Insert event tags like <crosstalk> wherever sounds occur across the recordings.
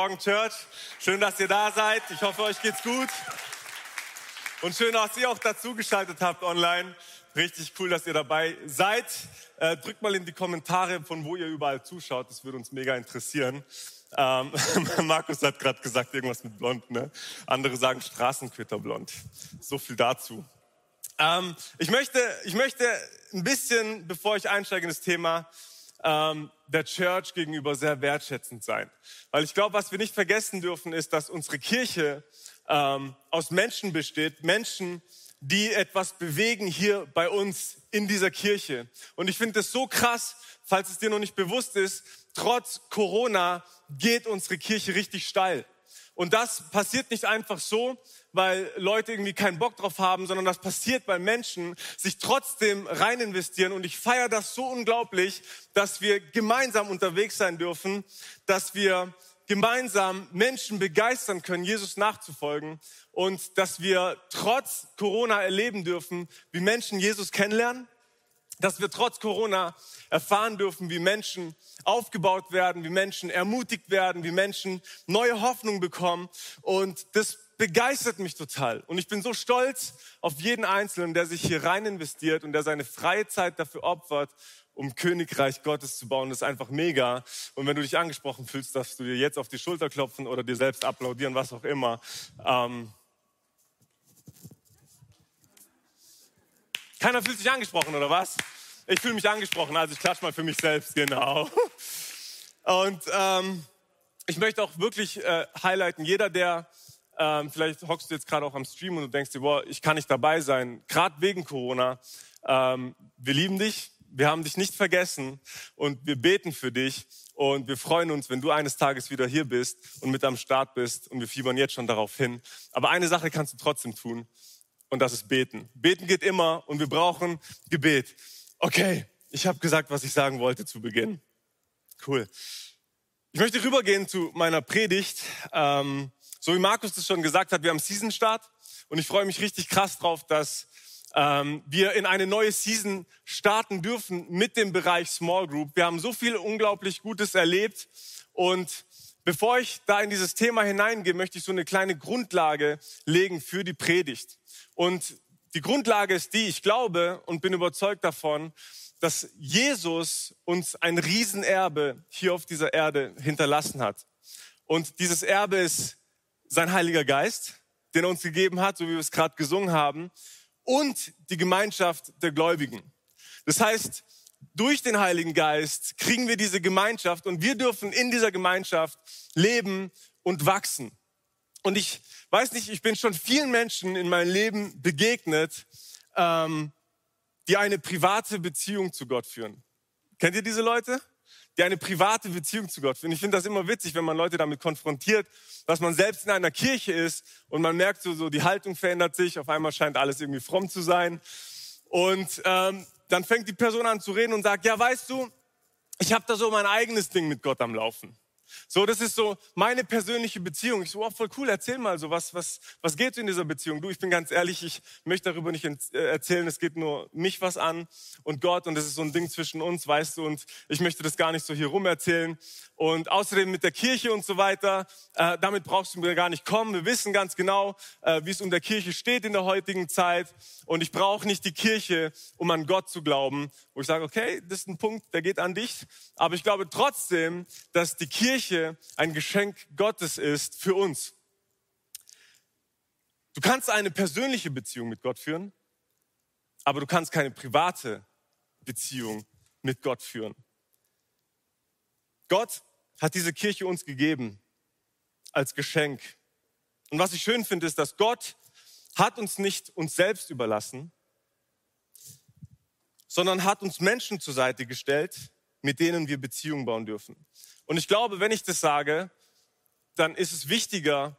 Morgen, Church. Schön, dass ihr da seid. Ich hoffe, euch geht's gut. Und schön, dass ihr auch dazugeschaltet habt online. Richtig cool, dass ihr dabei seid. Äh, drückt mal in die Kommentare, von wo ihr überall zuschaut. Das würde uns mega interessieren. Ähm, <laughs> Markus hat gerade gesagt, irgendwas mit blond. Ne? Andere sagen Straßenquitterblond. So viel dazu. Ähm, ich, möchte, ich möchte ein bisschen, bevor ich einsteige in das Thema, ähm, der Church gegenüber sehr wertschätzend sein. Weil ich glaube, was wir nicht vergessen dürfen, ist, dass unsere Kirche ähm, aus Menschen besteht, Menschen, die etwas bewegen hier bei uns in dieser Kirche. Und ich finde es so krass, falls es dir noch nicht bewusst ist, trotz Corona geht unsere Kirche richtig steil. Und das passiert nicht einfach so, weil Leute irgendwie keinen Bock drauf haben, sondern das passiert, weil Menschen sich trotzdem rein investieren. Und ich feiere das so unglaublich, dass wir gemeinsam unterwegs sein dürfen, dass wir gemeinsam Menschen begeistern können, Jesus nachzufolgen und dass wir trotz Corona erleben dürfen, wie Menschen Jesus kennenlernen, dass wir trotz Corona erfahren dürfen, wie Menschen aufgebaut werden, wie Menschen ermutigt werden, wie Menschen neue Hoffnung bekommen und das begeistert mich total. Und ich bin so stolz auf jeden Einzelnen, der sich hier rein investiert und der seine freie Zeit dafür opfert, um Königreich Gottes zu bauen. Das ist einfach mega. Und wenn du dich angesprochen fühlst, darfst du dir jetzt auf die Schulter klopfen oder dir selbst applaudieren, was auch immer. Ähm Keiner fühlt sich angesprochen, oder was? Ich fühle mich angesprochen, also ich klatsche mal für mich selbst, genau. Und ähm, ich möchte auch wirklich äh, highlighten, jeder, der ähm, vielleicht hockst du jetzt gerade auch am Stream und du denkst dir, boah, ich kann nicht dabei sein, gerade wegen Corona. Ähm, wir lieben dich, wir haben dich nicht vergessen und wir beten für dich und wir freuen uns, wenn du eines Tages wieder hier bist und mit am Start bist und wir fiebern jetzt schon darauf hin. Aber eine Sache kannst du trotzdem tun und das ist beten. Beten geht immer und wir brauchen Gebet. Okay, ich habe gesagt, was ich sagen wollte zu Beginn. Cool. Ich möchte rübergehen zu meiner Predigt. Ähm, so wie Markus das schon gesagt hat, wir haben Season-Start und ich freue mich richtig krass drauf, dass ähm, wir in eine neue Season starten dürfen mit dem Bereich Small Group. Wir haben so viel unglaublich Gutes erlebt und bevor ich da in dieses Thema hineingehe, möchte ich so eine kleine Grundlage legen für die Predigt. Und die Grundlage ist die, ich glaube und bin überzeugt davon, dass Jesus uns ein Riesenerbe hier auf dieser Erde hinterlassen hat. Und dieses Erbe ist sein Heiliger Geist, den er uns gegeben hat, so wie wir es gerade gesungen haben, und die Gemeinschaft der Gläubigen. Das heißt, durch den Heiligen Geist kriegen wir diese Gemeinschaft und wir dürfen in dieser Gemeinschaft leben und wachsen. Und ich weiß nicht, ich bin schon vielen Menschen in meinem Leben begegnet, ähm, die eine private Beziehung zu Gott führen. Kennt ihr diese Leute? die eine private Beziehung zu Gott führen. Ich finde das immer witzig, wenn man Leute damit konfrontiert, dass man selbst in einer Kirche ist und man merkt so, so die Haltung verändert sich, auf einmal scheint alles irgendwie fromm zu sein. Und ähm, dann fängt die Person an zu reden und sagt, ja, weißt du, ich habe da so mein eigenes Ding mit Gott am Laufen. So, das ist so meine persönliche Beziehung. Ich so, oh, voll cool, erzähl mal so, was, was, was geht in dieser Beziehung? Du, ich bin ganz ehrlich, ich möchte darüber nicht äh, erzählen, es geht nur mich was an und Gott und das ist so ein Ding zwischen uns, weißt du, und ich möchte das gar nicht so hier rum erzählen. Und außerdem mit der Kirche und so weiter, äh, damit brauchst du mir gar nicht kommen. Wir wissen ganz genau, äh, wie es um der Kirche steht in der heutigen Zeit. Und ich brauche nicht die Kirche, um an Gott zu glauben. Wo ich sage, okay, das ist ein Punkt, der geht an dich. Aber ich glaube trotzdem, dass die Kirche ein Geschenk Gottes ist für uns. Du kannst eine persönliche Beziehung mit Gott führen, aber du kannst keine private Beziehung mit Gott führen. Gott hat diese Kirche uns gegeben als Geschenk. Und was ich schön finde, ist, dass Gott hat uns nicht uns selbst überlassen, sondern hat uns Menschen zur Seite gestellt, mit denen wir Beziehungen bauen dürfen. Und ich glaube, wenn ich das sage, dann ist es wichtiger,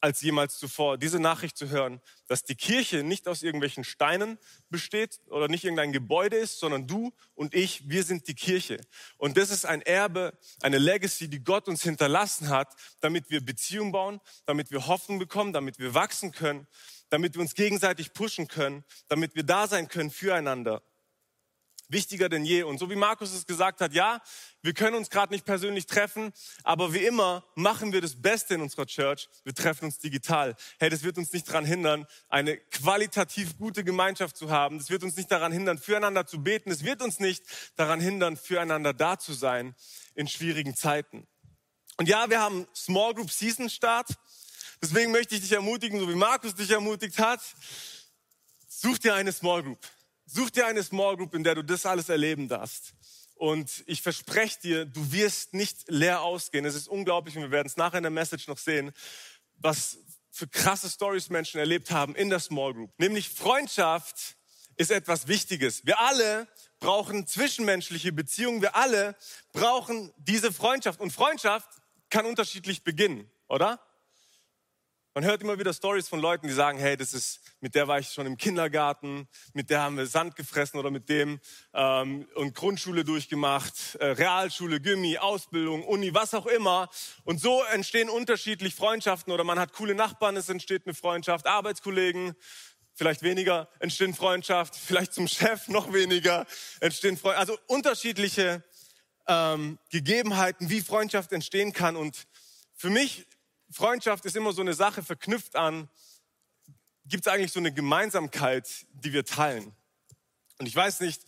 als jemals zuvor, diese Nachricht zu hören, dass die Kirche nicht aus irgendwelchen Steinen besteht oder nicht irgendein Gebäude ist, sondern du und ich, wir sind die Kirche. Und das ist ein Erbe, eine Legacy, die Gott uns hinterlassen hat, damit wir Beziehungen bauen, damit wir Hoffnung bekommen, damit wir wachsen können, damit wir uns gegenseitig pushen können, damit wir da sein können füreinander. Wichtiger denn je. Und so wie Markus es gesagt hat, ja, wir können uns gerade nicht persönlich treffen, aber wie immer machen wir das Beste in unserer Church. Wir treffen uns digital. Hey, das wird uns nicht daran hindern, eine qualitativ gute Gemeinschaft zu haben. Das wird uns nicht daran hindern, füreinander zu beten. Es wird uns nicht daran hindern, füreinander da zu sein in schwierigen Zeiten. Und ja, wir haben Small Group Season Start. Deswegen möchte ich dich ermutigen, so wie Markus dich ermutigt hat. Such dir eine Small Group. Such dir eine Small Group, in der du das alles erleben darfst. Und ich verspreche dir, du wirst nicht leer ausgehen. Es ist unglaublich und wir werden es nachher in der Message noch sehen, was für krasse Stories Menschen erlebt haben in der Small Group. Nämlich Freundschaft ist etwas Wichtiges. Wir alle brauchen zwischenmenschliche Beziehungen. Wir alle brauchen diese Freundschaft. Und Freundschaft kann unterschiedlich beginnen, oder? Man hört immer wieder Stories von Leuten, die sagen, hey, das ist, mit der war ich schon im Kindergarten, mit der haben wir Sand gefressen oder mit dem ähm, und Grundschule durchgemacht, äh, Realschule, Gimmi, Ausbildung, Uni, was auch immer. Und so entstehen unterschiedlich Freundschaften oder man hat coole Nachbarn, es entsteht eine Freundschaft, Arbeitskollegen, vielleicht weniger entstehen Freundschaft, vielleicht zum Chef noch weniger entstehen Freundschaft. Also unterschiedliche ähm, Gegebenheiten, wie Freundschaft entstehen kann. Und für mich Freundschaft ist immer so eine Sache verknüpft an, gibt es eigentlich so eine Gemeinsamkeit, die wir teilen. Und ich weiß nicht,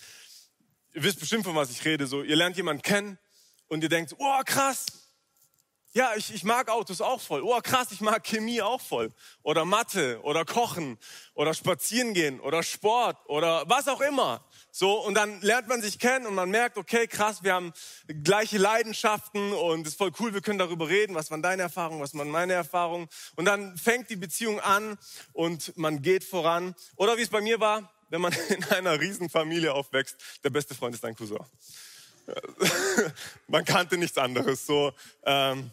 ihr wisst bestimmt, von was ich rede. So, ihr lernt jemanden kennen und ihr denkt, oh krass, ja, ich, ich mag Autos auch voll. Oh, krass, ich mag Chemie auch voll. Oder Mathe oder Kochen oder Spazieren gehen oder Sport oder was auch immer. So, und dann lernt man sich kennen und man merkt, okay, krass, wir haben gleiche Leidenschaften und ist voll cool, wir können darüber reden, was waren deine Erfahrungen, was waren meine Erfahrungen. Und dann fängt die Beziehung an und man geht voran. Oder wie es bei mir war, wenn man <laughs> in einer Riesenfamilie aufwächst, der beste Freund ist dein Cousin. <laughs> man kannte nichts anderes. So, ähm,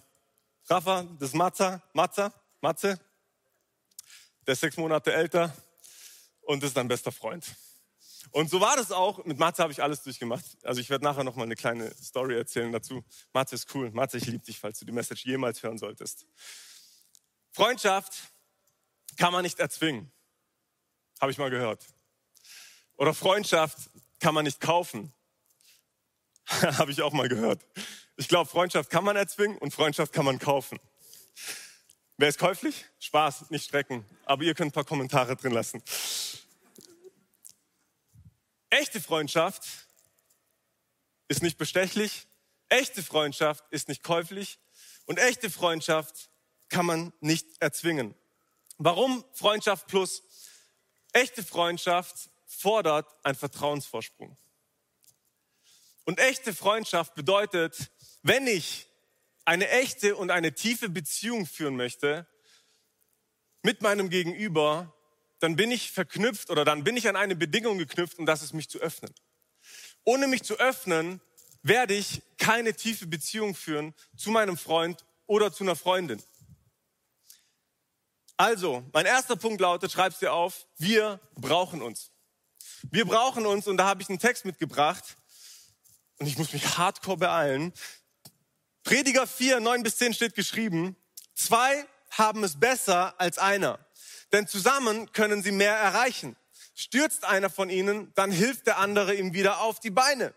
Rafa, das ist Matza, Matza, Matze, der ist sechs Monate älter und ist dein bester Freund. Und so war das auch. Mit Matze habe ich alles durchgemacht. Also ich werde nachher noch mal eine kleine Story erzählen dazu. Matze ist cool. Matze, ich liebe dich, falls du die Message jemals hören solltest. Freundschaft kann man nicht erzwingen. Habe ich mal gehört. Oder Freundschaft kann man nicht kaufen. <laughs> Habe ich auch mal gehört. Ich glaube, Freundschaft kann man erzwingen und Freundschaft kann man kaufen. Wer ist käuflich? Spaß, nicht strecken. Aber ihr könnt ein paar Kommentare drin lassen. Echte Freundschaft ist nicht bestechlich. Echte Freundschaft ist nicht käuflich. Und echte Freundschaft kann man nicht erzwingen. Warum Freundschaft plus? Echte Freundschaft fordert einen Vertrauensvorsprung. Und echte Freundschaft bedeutet, wenn ich eine echte und eine tiefe Beziehung führen möchte mit meinem Gegenüber, dann bin ich verknüpft oder dann bin ich an eine Bedingung geknüpft und das ist mich zu öffnen. Ohne mich zu öffnen, werde ich keine tiefe Beziehung führen zu meinem Freund oder zu einer Freundin. Also, mein erster Punkt lautet, schreib's dir auf, wir brauchen uns. Wir brauchen uns und da habe ich einen Text mitgebracht und ich muss mich hardcore beeilen. Prediger 4, 9 bis 10 steht geschrieben, zwei haben es besser als einer, denn zusammen können sie mehr erreichen. Stürzt einer von ihnen, dann hilft der andere ihm wieder auf die Beine.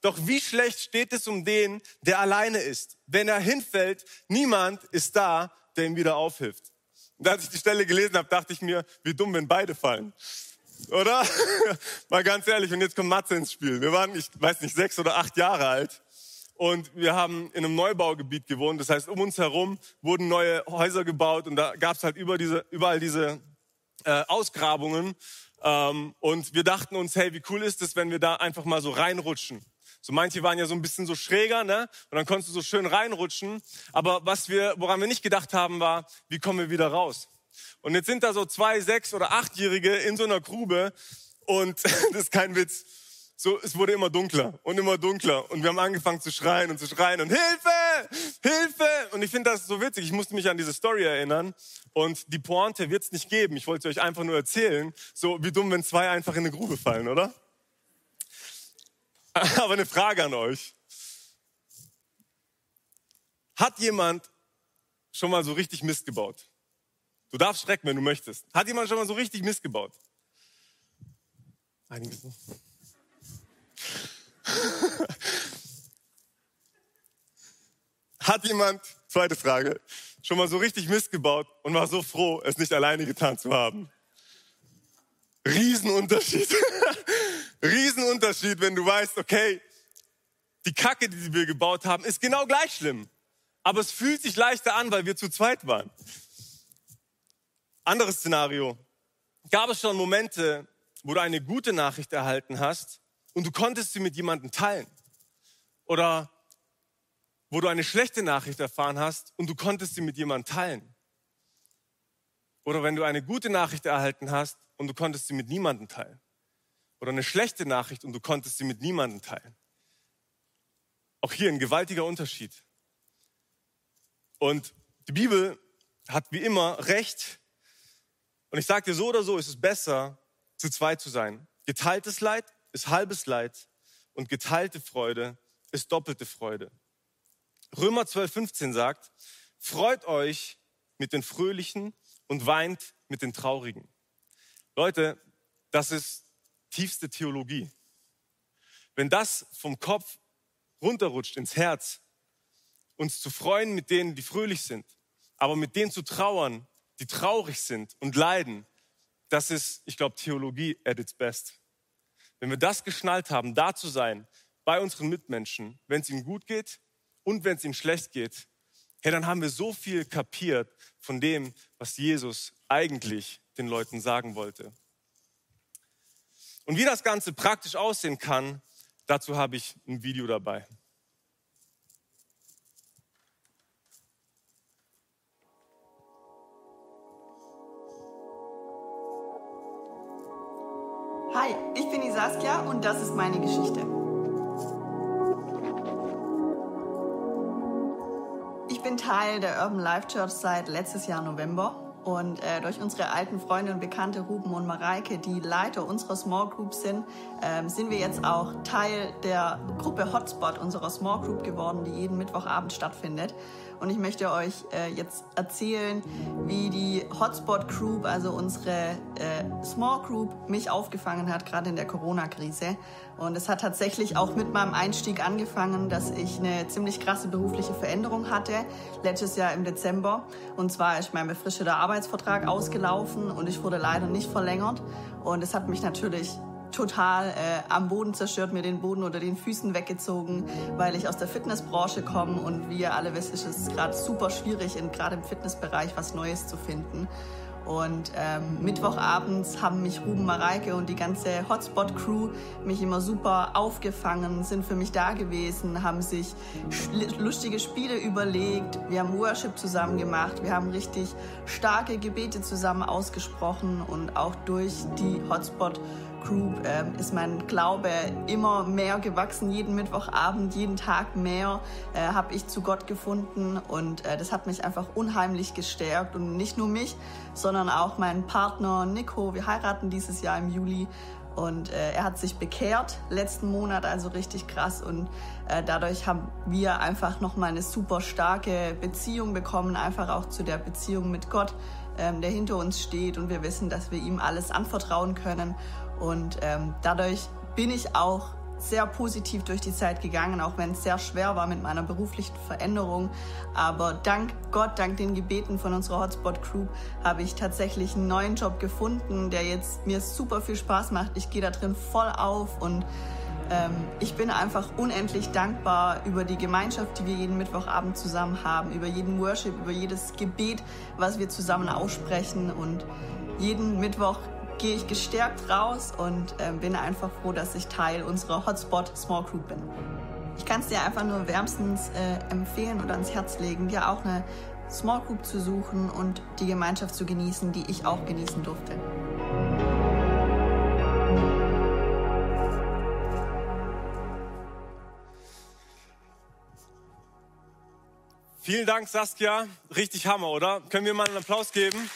Doch wie schlecht steht es um den, der alleine ist? Wenn er hinfällt, niemand ist da, der ihm wieder aufhilft. Und als ich die Stelle gelesen habe, dachte ich mir, wie dumm, wenn beide fallen. Oder? <laughs> Mal ganz ehrlich, und jetzt kommt Matze ins Spiel. Wir waren, ich weiß nicht, sechs oder acht Jahre alt und wir haben in einem Neubaugebiet gewohnt. Das heißt, um uns herum wurden neue Häuser gebaut und da gab es halt über diese, überall diese äh, Ausgrabungen. Ähm, und wir dachten uns, hey, wie cool ist es, wenn wir da einfach mal so reinrutschen. So manche waren ja so ein bisschen so schräger, ne? Und dann konntest du so schön reinrutschen. Aber was wir, woran wir nicht gedacht haben, war, wie kommen wir wieder raus? Und jetzt sind da so zwei, sechs oder achtjährige in so einer Grube und <laughs> das ist kein Witz so, es wurde immer dunkler und immer dunkler. Und wir haben angefangen zu schreien und zu schreien und Hilfe! Hilfe! Und ich finde das so witzig. Ich musste mich an diese Story erinnern. Und die Pointe wird es nicht geben. Ich wollte euch einfach nur erzählen, so wie dumm, wenn zwei einfach in eine Grube fallen, oder? <laughs> Aber eine Frage an euch. Hat jemand schon mal so richtig Mist gebaut? Du darfst schrecken, wenn du möchtest. Hat jemand schon mal so richtig Mist gebaut? Einige so. <laughs> Hat jemand, zweite Frage, schon mal so richtig Mist gebaut und war so froh, es nicht alleine getan zu haben? Riesenunterschied. <laughs> Riesenunterschied, wenn du weißt, okay, die Kacke, die wir gebaut haben, ist genau gleich schlimm. Aber es fühlt sich leichter an, weil wir zu zweit waren. Anderes Szenario. Gab es schon Momente, wo du eine gute Nachricht erhalten hast und du konntest sie mit jemandem teilen? Oder wo du eine schlechte Nachricht erfahren hast und du konntest sie mit jemandem teilen? Oder wenn du eine gute Nachricht erhalten hast und du konntest sie mit niemandem teilen? Oder eine schlechte Nachricht und du konntest sie mit niemandem teilen? Auch hier ein gewaltiger Unterschied. Und die Bibel hat wie immer recht. Und ich sage dir, so oder so ist es besser, zu zweit zu sein. Geteiltes Leid ist halbes Leid und geteilte Freude ist doppelte Freude. Römer 12, 15 sagt, freut euch mit den Fröhlichen und weint mit den Traurigen. Leute, das ist tiefste Theologie. Wenn das vom Kopf runterrutscht ins Herz, uns zu freuen mit denen, die fröhlich sind, aber mit denen zu trauern, die traurig sind und leiden, das ist, ich glaube, Theologie at its best. Wenn wir das geschnallt haben, da zu sein, bei unseren Mitmenschen, wenn es ihnen gut geht und wenn es ihnen schlecht geht, hey, dann haben wir so viel kapiert von dem, was Jesus eigentlich den Leuten sagen wollte. Und wie das Ganze praktisch aussehen kann, dazu habe ich ein Video dabei. Hi, ich bin die Saskia und das ist meine Geschichte. Ich bin Teil der Urban Life Church seit letztes Jahr November und äh, durch unsere alten Freunde und Bekannte Ruben und Mareike, die Leiter unserer Small Group sind, ähm, sind wir jetzt auch Teil der Gruppe Hotspot unserer Small Group geworden, die jeden Mittwochabend stattfindet. Und ich möchte euch äh, jetzt erzählen, wie die Hotspot Group, also unsere äh, Small Group, mich aufgefangen hat, gerade in der Corona-Krise. Und es hat tatsächlich auch mit meinem Einstieg angefangen, dass ich eine ziemlich krasse berufliche Veränderung hatte, letztes Jahr im Dezember. Und zwar ist mein befristeter Arbeitsvertrag ausgelaufen und ich wurde leider nicht verlängert. Und es hat mich natürlich total äh, am Boden zerstört, mir den Boden unter den Füßen weggezogen, weil ich aus der Fitnessbranche komme und wie ihr alle wisst, ist es gerade super schwierig, gerade im Fitnessbereich was Neues zu finden. Und ähm, Mittwochabends haben mich Ruben Mareike und die ganze Hotspot-Crew mich immer super aufgefangen, sind für mich da gewesen, haben sich lustige Spiele überlegt, wir haben Worship zusammen gemacht, wir haben richtig starke Gebete zusammen ausgesprochen und auch durch die Hotspot Group äh, ist mein Glaube immer mehr gewachsen. Jeden Mittwochabend, jeden Tag mehr äh, habe ich zu Gott gefunden und äh, das hat mich einfach unheimlich gestärkt und nicht nur mich, sondern auch meinen Partner Nico. Wir heiraten dieses Jahr im Juli und äh, er hat sich bekehrt letzten Monat, also richtig krass. Und äh, dadurch haben wir einfach nochmal eine super starke Beziehung bekommen, einfach auch zu der Beziehung mit Gott, ähm, der hinter uns steht. Und wir wissen, dass wir ihm alles anvertrauen können. Und ähm, dadurch bin ich auch sehr positiv durch die Zeit gegangen, auch wenn es sehr schwer war mit meiner beruflichen Veränderung. Aber dank Gott, dank den Gebeten von unserer Hotspot Crew, habe ich tatsächlich einen neuen Job gefunden, der jetzt mir super viel Spaß macht. Ich gehe da drin voll auf und ähm, ich bin einfach unendlich dankbar über die Gemeinschaft, die wir jeden Mittwochabend zusammen haben, über jeden Worship, über jedes Gebet, was wir zusammen aussprechen und jeden Mittwoch gehe ich gestärkt raus und äh, bin einfach froh, dass ich Teil unserer Hotspot Small Group bin. Ich kann es dir einfach nur wärmstens äh, empfehlen oder ans Herz legen, dir auch eine Small Group zu suchen und die Gemeinschaft zu genießen, die ich auch genießen durfte. Vielen Dank, Saskia. Richtig Hammer, oder? Können wir mal einen Applaus geben?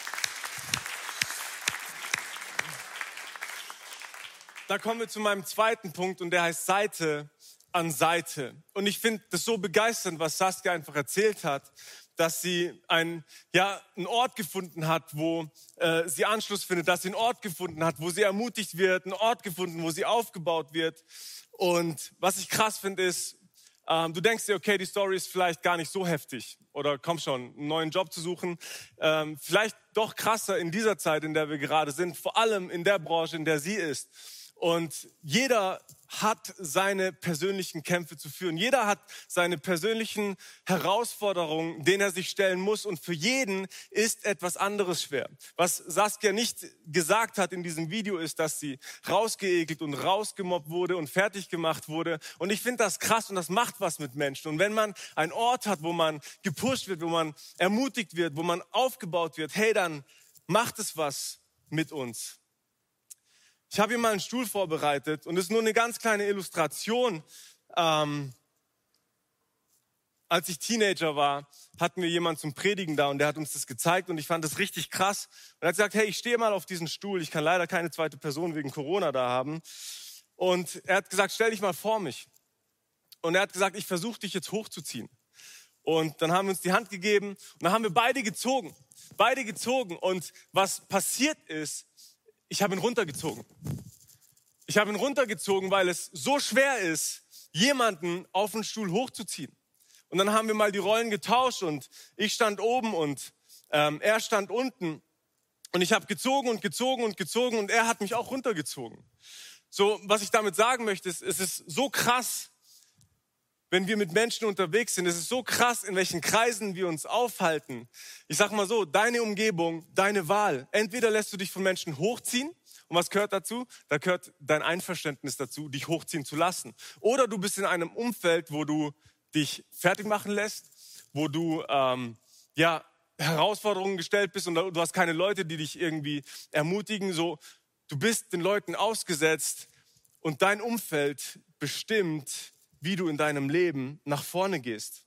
Da kommen wir zu meinem zweiten Punkt und der heißt Seite an Seite. Und ich finde das so begeisternd, was Saskia einfach erzählt hat, dass sie ein, ja, einen Ort gefunden hat, wo äh, sie Anschluss findet, dass sie einen Ort gefunden hat, wo sie ermutigt wird, einen Ort gefunden, wo sie aufgebaut wird. Und was ich krass finde, ist, ähm, du denkst dir, okay, die Story ist vielleicht gar nicht so heftig oder komm schon, einen neuen Job zu suchen. Ähm, vielleicht doch krasser in dieser Zeit, in der wir gerade sind, vor allem in der Branche, in der sie ist. Und jeder hat seine persönlichen Kämpfe zu führen. Jeder hat seine persönlichen Herausforderungen, denen er sich stellen muss. Und für jeden ist etwas anderes schwer. Was Saskia nicht gesagt hat in diesem Video ist, dass sie rausgeekelt und rausgemobbt wurde und fertig gemacht wurde. Und ich finde das krass und das macht was mit Menschen. Und wenn man einen Ort hat, wo man gepusht wird, wo man ermutigt wird, wo man aufgebaut wird, hey, dann macht es was mit uns. Ich habe hier mal einen Stuhl vorbereitet und es ist nur eine ganz kleine Illustration. Ähm, als ich Teenager war, hatten wir jemanden zum Predigen da und der hat uns das gezeigt und ich fand das richtig krass. Und er hat gesagt, hey, ich stehe mal auf diesen Stuhl. Ich kann leider keine zweite Person wegen Corona da haben. Und er hat gesagt, stell dich mal vor mich. Und er hat gesagt, ich versuche dich jetzt hochzuziehen. Und dann haben wir uns die Hand gegeben und dann haben wir beide gezogen. Beide gezogen. Und was passiert ist, ich habe ihn runtergezogen. Ich habe ihn runtergezogen, weil es so schwer ist, jemanden auf den Stuhl hochzuziehen. Und dann haben wir mal die Rollen getauscht und ich stand oben und ähm, er stand unten. Und ich habe gezogen und gezogen und gezogen und er hat mich auch runtergezogen. So, was ich damit sagen möchte, ist, es ist so krass, wenn wir mit Menschen unterwegs sind. Es ist so krass, in welchen Kreisen wir uns aufhalten. Ich sag mal so, deine Umgebung, deine Wahl. Entweder lässt du dich von Menschen hochziehen. Und was gehört dazu? Da gehört dein Einverständnis dazu, dich hochziehen zu lassen. Oder du bist in einem Umfeld, wo du dich fertig machen lässt, wo du ähm, ja Herausforderungen gestellt bist und du hast keine Leute, die dich irgendwie ermutigen. So, du bist den Leuten ausgesetzt und dein Umfeld bestimmt, wie du in deinem Leben nach vorne gehst.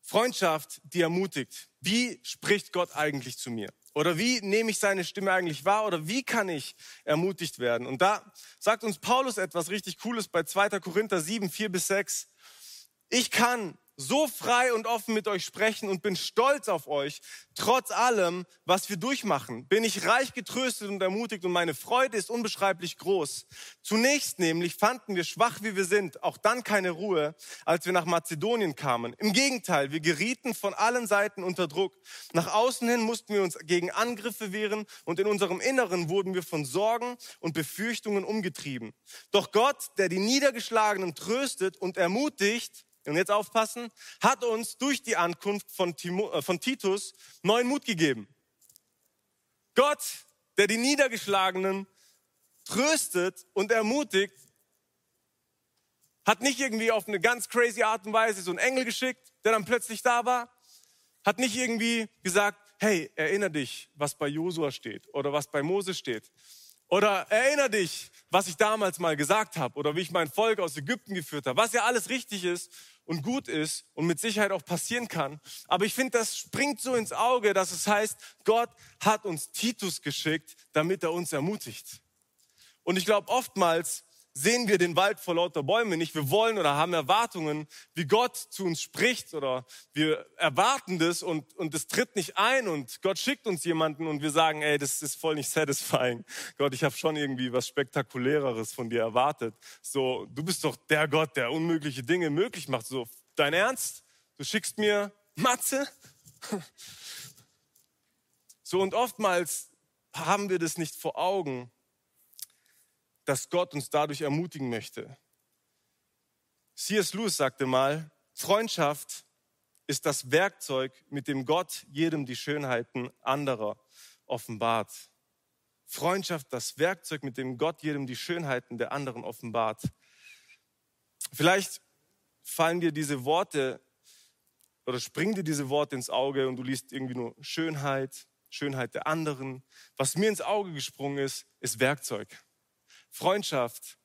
Freundschaft, die ermutigt. Wie spricht Gott eigentlich zu mir? Oder wie nehme ich seine Stimme eigentlich wahr? Oder wie kann ich ermutigt werden? Und da sagt uns Paulus etwas richtig Cooles bei 2. Korinther 7, 4 bis 6. Ich kann so frei und offen mit euch sprechen und bin stolz auf euch. Trotz allem, was wir durchmachen, bin ich reich getröstet und ermutigt und meine Freude ist unbeschreiblich groß. Zunächst nämlich fanden wir schwach wie wir sind, auch dann keine Ruhe, als wir nach Mazedonien kamen. Im Gegenteil, wir gerieten von allen Seiten unter Druck. Nach außen hin mussten wir uns gegen Angriffe wehren und in unserem Inneren wurden wir von Sorgen und Befürchtungen umgetrieben. Doch Gott, der die Niedergeschlagenen tröstet und ermutigt, und jetzt aufpassen, hat uns durch die Ankunft von, Timo, äh, von Titus neuen Mut gegeben. Gott, der die Niedergeschlagenen tröstet und ermutigt, hat nicht irgendwie auf eine ganz crazy Art und Weise so einen Engel geschickt, der dann plötzlich da war, hat nicht irgendwie gesagt, hey, erinnere dich, was bei Josua steht oder was bei Mose steht, oder erinnere dich, was ich damals mal gesagt habe oder wie ich mein Volk aus Ägypten geführt habe, was ja alles richtig ist und gut ist und mit Sicherheit auch passieren kann. Aber ich finde, das springt so ins Auge, dass es heißt, Gott hat uns Titus geschickt, damit er uns ermutigt. Und ich glaube, oftmals sehen wir den Wald vor lauter Bäumen nicht. Wir wollen oder haben Erwartungen, wie Gott zu uns spricht oder wir erwarten das und, und es tritt nicht ein und Gott schickt uns jemanden und wir sagen, ey, das ist voll nicht satisfying. Gott, ich habe schon irgendwie was Spektakuläreres von dir erwartet. So, du bist doch der Gott, der unmögliche Dinge möglich macht. So, dein Ernst? Du schickst mir Matze? <laughs> So, und oftmals haben wir das nicht vor Augen dass Gott uns dadurch ermutigen möchte. C.S. Lewis sagte mal, Freundschaft ist das Werkzeug, mit dem Gott jedem die Schönheiten anderer offenbart. Freundschaft, das Werkzeug, mit dem Gott jedem die Schönheiten der anderen offenbart. Vielleicht fallen dir diese Worte oder springen dir diese Worte ins Auge und du liest irgendwie nur Schönheit, Schönheit der anderen. Was mir ins Auge gesprungen ist, ist Werkzeug. Freundschaft,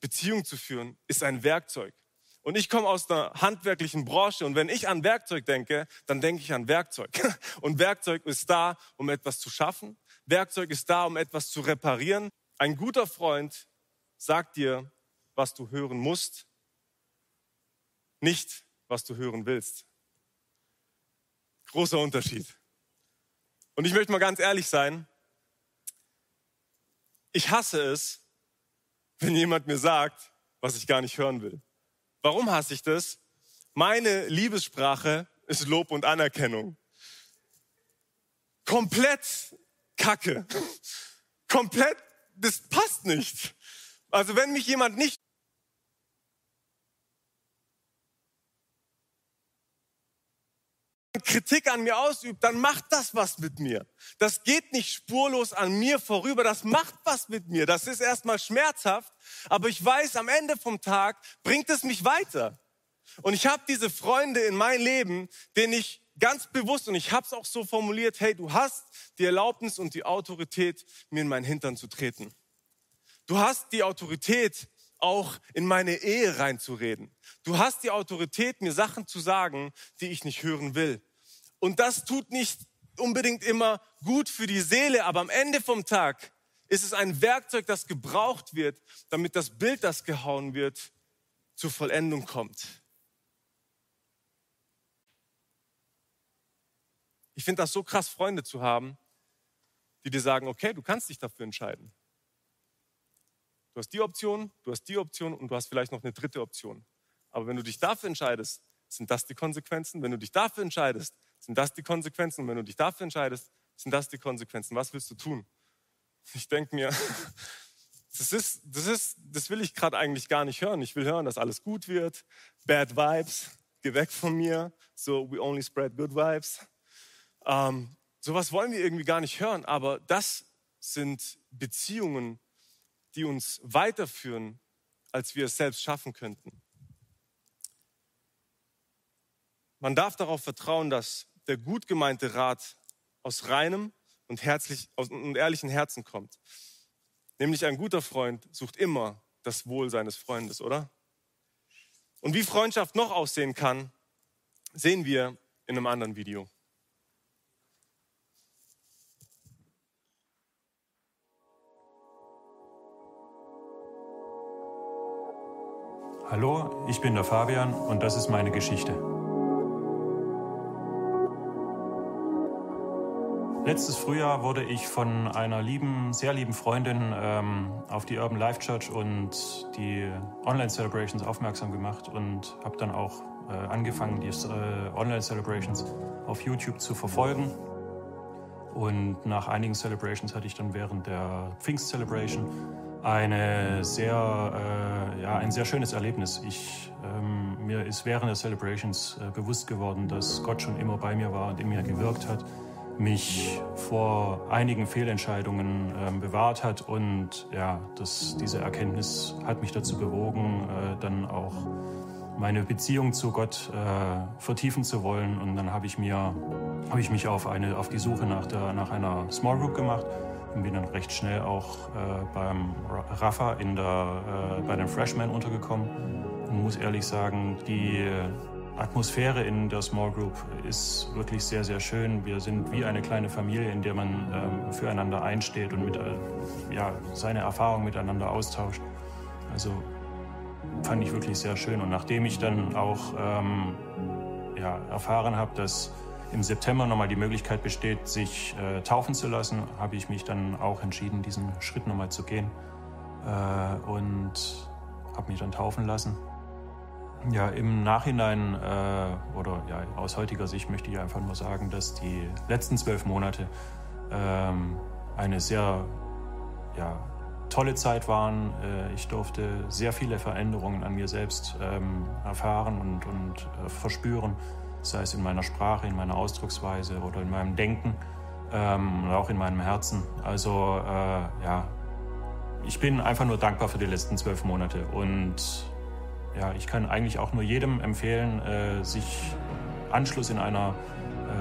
Beziehung zu führen, ist ein Werkzeug. Und ich komme aus einer handwerklichen Branche und wenn ich an Werkzeug denke, dann denke ich an Werkzeug. <laughs> Und Werkzeug ist da, um etwas zu schaffen. Werkzeug ist da, um etwas zu reparieren. Ein guter Freund sagt dir, was du hören musst, nicht was du hören willst. Großer Unterschied. Und ich möchte mal ganz ehrlich sein. Ich hasse es, wenn jemand mir sagt, was ich gar nicht hören will. Warum hasse ich das? Meine Liebessprache ist Lob und Anerkennung. Komplett Kacke. Komplett, das passt nicht. Also wenn mich jemand nicht Kritik an mir ausübt, dann macht das was mit mir. Das geht nicht spurlos an mir vorüber, das macht was mit mir. Das ist erstmal schmerzhaft, aber ich weiß, am Ende vom Tag bringt es mich weiter. Und ich habe diese Freunde in mein Leben, denen ich ganz bewusst, und ich habe es auch so formuliert, hey, du hast die Erlaubnis und die Autorität, mir in meinen Hintern zu treten. Du hast die Autorität, auch in meine Ehe reinzureden. Du hast die Autorität, mir Sachen zu sagen, die ich nicht hören will. Und das tut nicht unbedingt immer gut für die Seele, aber am Ende vom Tag ist es ein Werkzeug, das gebraucht wird, damit das Bild, das gehauen wird, zur Vollendung kommt. Ich finde das so krass, Freunde zu haben, die dir sagen, okay, du kannst dich dafür entscheiden. Du hast die Option, du hast die Option und du hast vielleicht noch eine dritte Option. Aber wenn du dich dafür entscheidest, sind das die Konsequenzen. Wenn du dich dafür entscheidest, sind das die Konsequenzen. Und wenn du dich dafür entscheidest, sind das die Konsequenzen. Was willst du tun? Ich denke mir, <laughs> das, ist, das, ist, das will ich gerade eigentlich gar nicht hören. Ich will hören, dass alles gut wird. Bad Vibes, geh weg von mir. So, we only spread good vibes. Ähm, sowas wollen wir irgendwie gar nicht hören. Aber das sind Beziehungen, die uns weiterführen, als wir es selbst schaffen könnten. Man darf darauf vertrauen, dass der gut gemeinte Rat aus reinem und, herzlich, und ehrlichen Herzen kommt. Nämlich ein guter Freund sucht immer das Wohl seines Freundes, oder? Und wie Freundschaft noch aussehen kann, sehen wir in einem anderen Video. Hallo, ich bin der Fabian und das ist meine Geschichte. Letztes Frühjahr wurde ich von einer lieben, sehr lieben Freundin ähm, auf die Urban Life Church und die Online Celebrations aufmerksam gemacht und habe dann auch äh, angefangen, die äh, Online Celebrations auf YouTube zu verfolgen. Und nach einigen Celebrations hatte ich dann während der Pfingst Celebration eine sehr, äh, ja, ein sehr schönes Erlebnis. Ich, ähm, mir ist während der Celebrations äh, bewusst geworden, dass Gott schon immer bei mir war und in mir gewirkt hat, mich vor einigen Fehlentscheidungen ähm, bewahrt hat und ja, das, diese Erkenntnis hat mich dazu bewogen, äh, dann auch meine Beziehung zu Gott äh, vertiefen zu wollen. Und dann habe ich habe ich mich auf eine, auf die Suche nach der, nach einer Small Group gemacht bin dann recht schnell auch äh, beim Rafa in der, äh, bei den Freshmen untergekommen und muss ehrlich sagen, die Atmosphäre in der Small Group ist wirklich sehr, sehr schön. Wir sind wie eine kleine Familie, in der man ähm, füreinander einsteht und mit, äh, ja, seine Erfahrungen miteinander austauscht. Also fand ich wirklich sehr schön. Und nachdem ich dann auch ähm, ja, erfahren habe, dass im September nochmal die Möglichkeit besteht, sich äh, taufen zu lassen, habe ich mich dann auch entschieden, diesen Schritt nochmal zu gehen äh, und habe mich dann taufen lassen. Ja, im Nachhinein äh, oder ja, aus heutiger Sicht möchte ich einfach nur sagen, dass die letzten zwölf Monate ähm, eine sehr ja, tolle Zeit waren. Äh, ich durfte sehr viele Veränderungen an mir selbst ähm, erfahren und, und äh, verspüren sei es in meiner Sprache, in meiner Ausdrucksweise oder in meinem Denken ähm, und auch in meinem Herzen. Also äh, ja, ich bin einfach nur dankbar für die letzten zwölf Monate und ja, ich kann eigentlich auch nur jedem empfehlen, äh, sich Anschluss in einer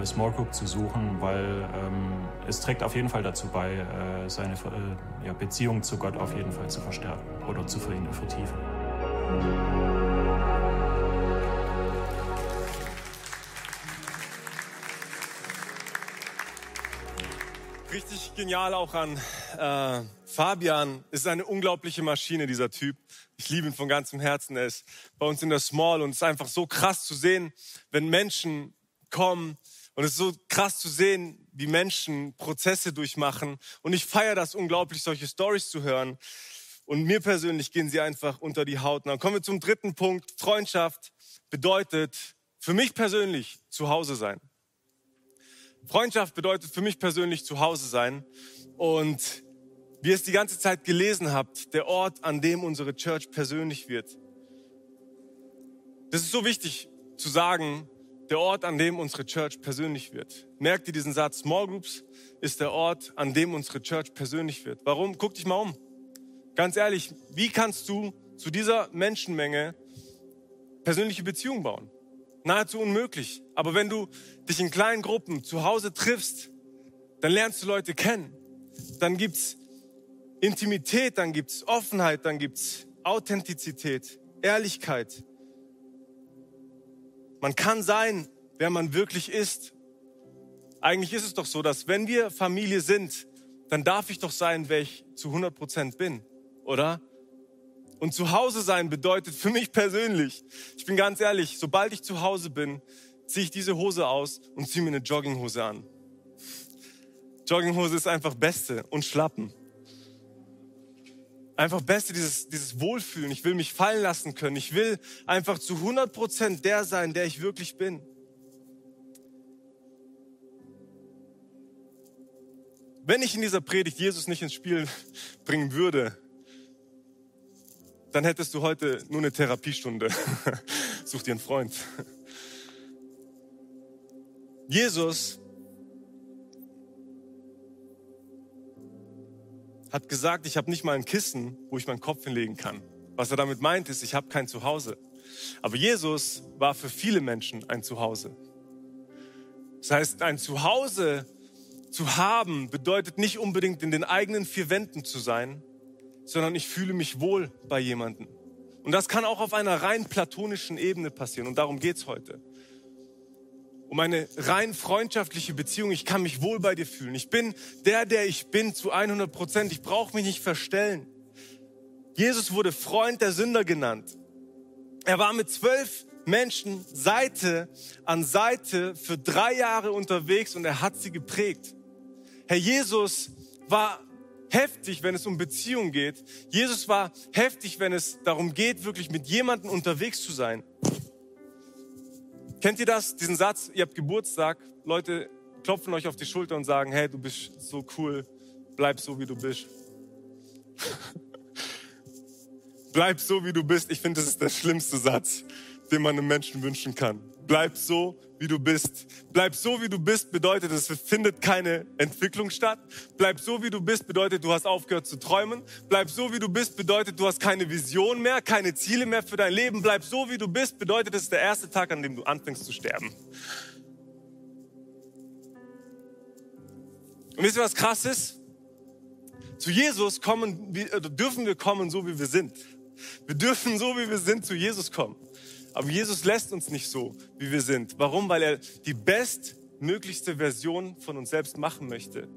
äh, Small Group zu suchen, weil ähm, es trägt auf jeden Fall dazu bei, äh, seine äh, ja, Beziehung zu Gott auf jeden Fall zu verstärken oder zu vertiefen. Richtig genial auch an äh, Fabian. Ist eine unglaubliche Maschine, dieser Typ. Ich liebe ihn von ganzem Herzen. Er ist bei uns in der Small und es ist einfach so krass zu sehen, wenn Menschen kommen Und es ist so krass zu sehen, wie Menschen Prozesse durchmachen. Und ich feiere das unglaublich, solche Stories zu hören. Und mir persönlich gehen sie einfach unter die Haut. Und dann kommen wir zum dritten Punkt. Freundschaft bedeutet für mich persönlich zu Hause sein. Freundschaft bedeutet für mich persönlich zu Hause sein. Und wie ihr es die ganze Zeit gelesen habt, der Ort, an dem unsere Church persönlich wird. Das ist so wichtig zu sagen, der Ort, an dem unsere Church persönlich wird. Merkt ihr diesen Satz? Small Groups ist der Ort, an dem unsere Church persönlich wird. Warum? Guck dich mal um. Ganz ehrlich, wie kannst du zu dieser Menschenmenge persönliche Beziehungen bauen? Nahezu unmöglich. Aber wenn du dich in kleinen Gruppen zu Hause triffst, dann lernst du Leute kennen. Dann gibt's Intimität, dann gibt's Offenheit, dann gibt's Authentizität, Ehrlichkeit. Man kann sein, wer man wirklich ist. Eigentlich ist es doch so, dass wenn wir Familie sind, dann darf ich doch sein, wer ich zu 100 Prozent bin, oder? Und zu Hause sein bedeutet für mich persönlich, ich bin ganz ehrlich, sobald ich zu Hause bin, ziehe ich diese Hose aus und ziehe mir eine Jogginghose an. Jogginghose ist einfach Beste und Schlappen. Einfach Beste, dieses, dieses Wohlfühlen. Ich will mich fallen lassen können. Ich will einfach zu 100 Prozent der sein, der ich wirklich bin. Wenn ich in dieser Predigt Jesus nicht ins Spiel <laughs> bringen würde, dann hättest du heute nur eine Therapiestunde. <laughs> Such dir einen Freund. Jesus hat gesagt, ich habe nicht mal ein Kissen, wo ich meinen Kopf hinlegen kann. Was er damit meint, ist, ich habe kein Zuhause. Aber Jesus war für viele Menschen ein Zuhause. Das heißt, ein Zuhause zu haben bedeutet nicht unbedingt in den eigenen vier Wänden zu sein, sondern ich fühle mich wohl bei jemandem. Und das kann auch auf einer rein platonischen Ebene passieren. Und darum geht's heute um eine rein freundschaftliche Beziehung. Ich kann mich wohl bei dir fühlen. Ich bin der, der ich bin zu 100 Prozent. Ich brauche mich nicht verstellen. Jesus wurde Freund der Sünder genannt. Er war mit zwölf Menschen Seite an Seite für drei Jahre unterwegs und er hat sie geprägt. Herr Jesus war heftig, wenn es um Beziehung geht. Jesus war heftig, wenn es darum geht, wirklich mit jemandem unterwegs zu sein. Kennt ihr das, diesen Satz, ihr habt Geburtstag, Leute klopfen euch auf die Schulter und sagen, hey, du bist so cool, bleib so, wie du bist. <laughs> bleib so, wie du bist. Ich finde, das ist der schlimmste Satz, den man einem Menschen wünschen kann. Bleib so, wie du bist. Bleib so, wie du bist bedeutet, es findet keine Entwicklung statt. Bleib so, wie du bist bedeutet, du hast aufgehört zu träumen. Bleib so, wie du bist bedeutet, du hast keine Vision mehr, keine Ziele mehr für dein Leben. Bleib so, wie du bist bedeutet, es ist der erste Tag, an dem du anfängst zu sterben. Und wisst ihr, was krass ist? Zu Jesus kommen, dürfen wir kommen, so wie wir sind. Wir dürfen so, wie wir sind, zu Jesus kommen. Aber Jesus lässt uns nicht so, wie wir sind. Warum? Weil er die bestmöglichste Version von uns selbst machen möchte,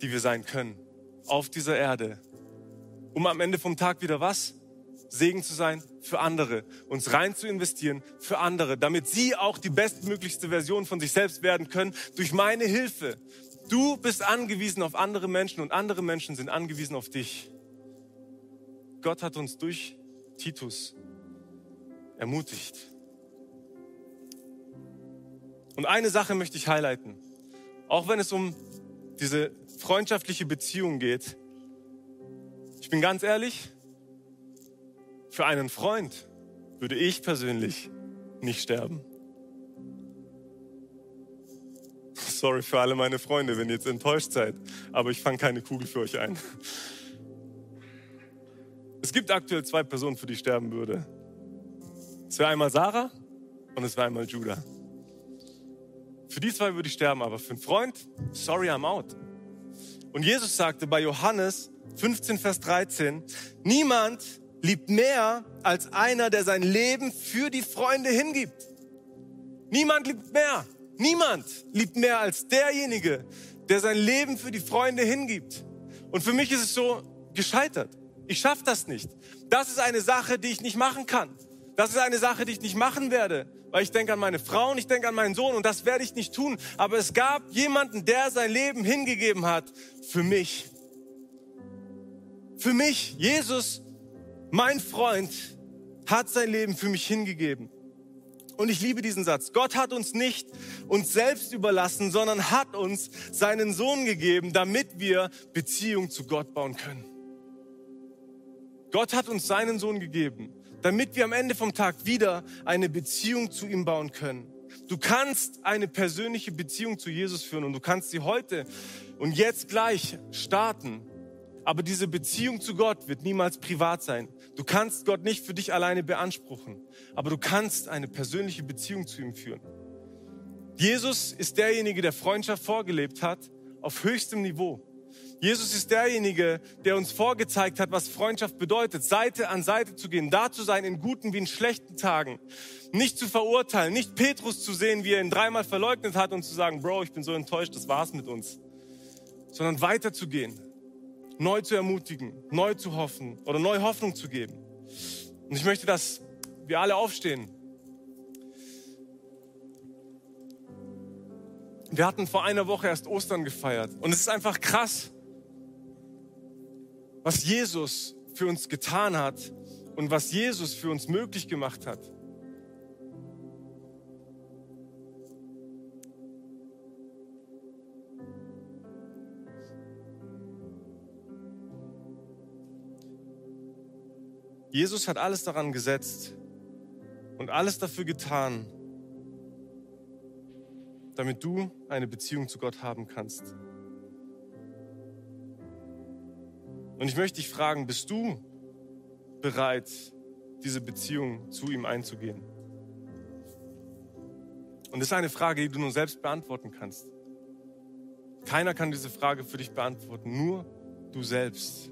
die wir sein können auf dieser Erde. Um am Ende vom Tag wieder was? Segen zu sein für andere, uns rein zu investieren für andere, damit sie auch die bestmöglichste Version von sich selbst werden können durch meine Hilfe. Du bist angewiesen auf andere Menschen und andere Menschen sind angewiesen auf dich. Gott hat uns durch Titus ermutigt. Und eine Sache möchte ich highlighten. Auch wenn es um diese freundschaftliche Beziehung geht. Ich bin ganz ehrlich, für einen Freund würde ich persönlich nicht sterben. <laughs> Sorry für alle meine Freunde, wenn ihr jetzt enttäuscht seid, aber ich fange keine Kugel für euch ein. <laughs> Es gibt aktuell zwei Personen, für die ich sterben würde. Es wäre einmal Sarah und es wäre einmal Judah. Für die zwei würde ich sterben, aber für einen Freund, sorry, I'm out. Und Jesus sagte bei Johannes 15, Vers 13, niemand liebt mehr als einer, der sein Leben für die Freunde hingibt. Niemand liebt mehr. Niemand liebt mehr als derjenige, der sein Leben für die Freunde hingibt. Und für mich ist es so gescheitert. Ich schaffe das nicht. Das ist eine Sache, die ich nicht machen kann. Das ist eine Sache, die ich nicht machen werde, weil ich denke an meine Frau und ich denke an meinen Sohn und das werde ich nicht tun. Aber es gab jemanden, der sein Leben hingegeben hat für mich. Für mich, Jesus, mein Freund, hat sein Leben für mich hingegeben. Und ich liebe diesen Satz. Gott hat uns nicht uns selbst überlassen, sondern hat uns seinen Sohn gegeben, damit wir Beziehung zu Gott bauen können. Gott hat uns seinen Sohn gegeben, damit wir am Ende vom Tag wieder eine Beziehung zu ihm bauen können. Du kannst eine persönliche Beziehung zu Jesus führen und du kannst sie heute und jetzt gleich starten. Aber diese Beziehung zu Gott wird niemals privat sein. Du kannst Gott nicht für dich alleine beanspruchen, aber du kannst eine persönliche Beziehung zu ihm führen. Jesus ist derjenige, der Freundschaft vorgelebt hat auf höchstem Niveau. Jesus ist derjenige, der uns vorgezeigt hat, was Freundschaft bedeutet, Seite an Seite zu gehen, da zu sein in guten wie in schlechten Tagen, nicht zu verurteilen, nicht Petrus zu sehen, wie er ihn dreimal verleugnet hat und zu sagen, Bro, ich bin so enttäuscht, das war's mit uns, sondern weiterzugehen, neu zu ermutigen, neu zu hoffen oder neue Hoffnung zu geben. Und ich möchte, dass wir alle aufstehen. Wir hatten vor einer Woche erst Ostern gefeiert und es ist einfach krass, was Jesus für uns getan hat und was Jesus für uns möglich gemacht hat. Jesus hat alles daran gesetzt und alles dafür getan, damit du eine Beziehung zu Gott haben kannst. Und ich möchte dich fragen, bist du bereit, diese Beziehung zu ihm einzugehen? Und das ist eine Frage, die du nur selbst beantworten kannst. Keiner kann diese Frage für dich beantworten, nur du selbst.